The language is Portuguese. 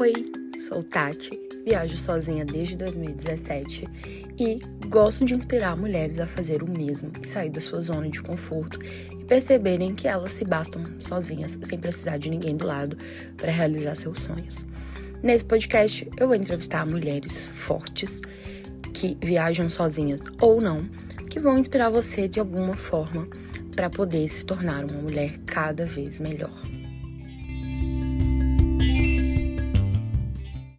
Oi, sou Tati, viajo sozinha desde 2017 e gosto de inspirar mulheres a fazer o mesmo sair da sua zona de conforto e perceberem que elas se bastam sozinhas, sem precisar de ninguém do lado para realizar seus sonhos. Nesse podcast, eu vou entrevistar mulheres fortes que viajam sozinhas ou não, que vão inspirar você de alguma forma para poder se tornar uma mulher cada vez melhor.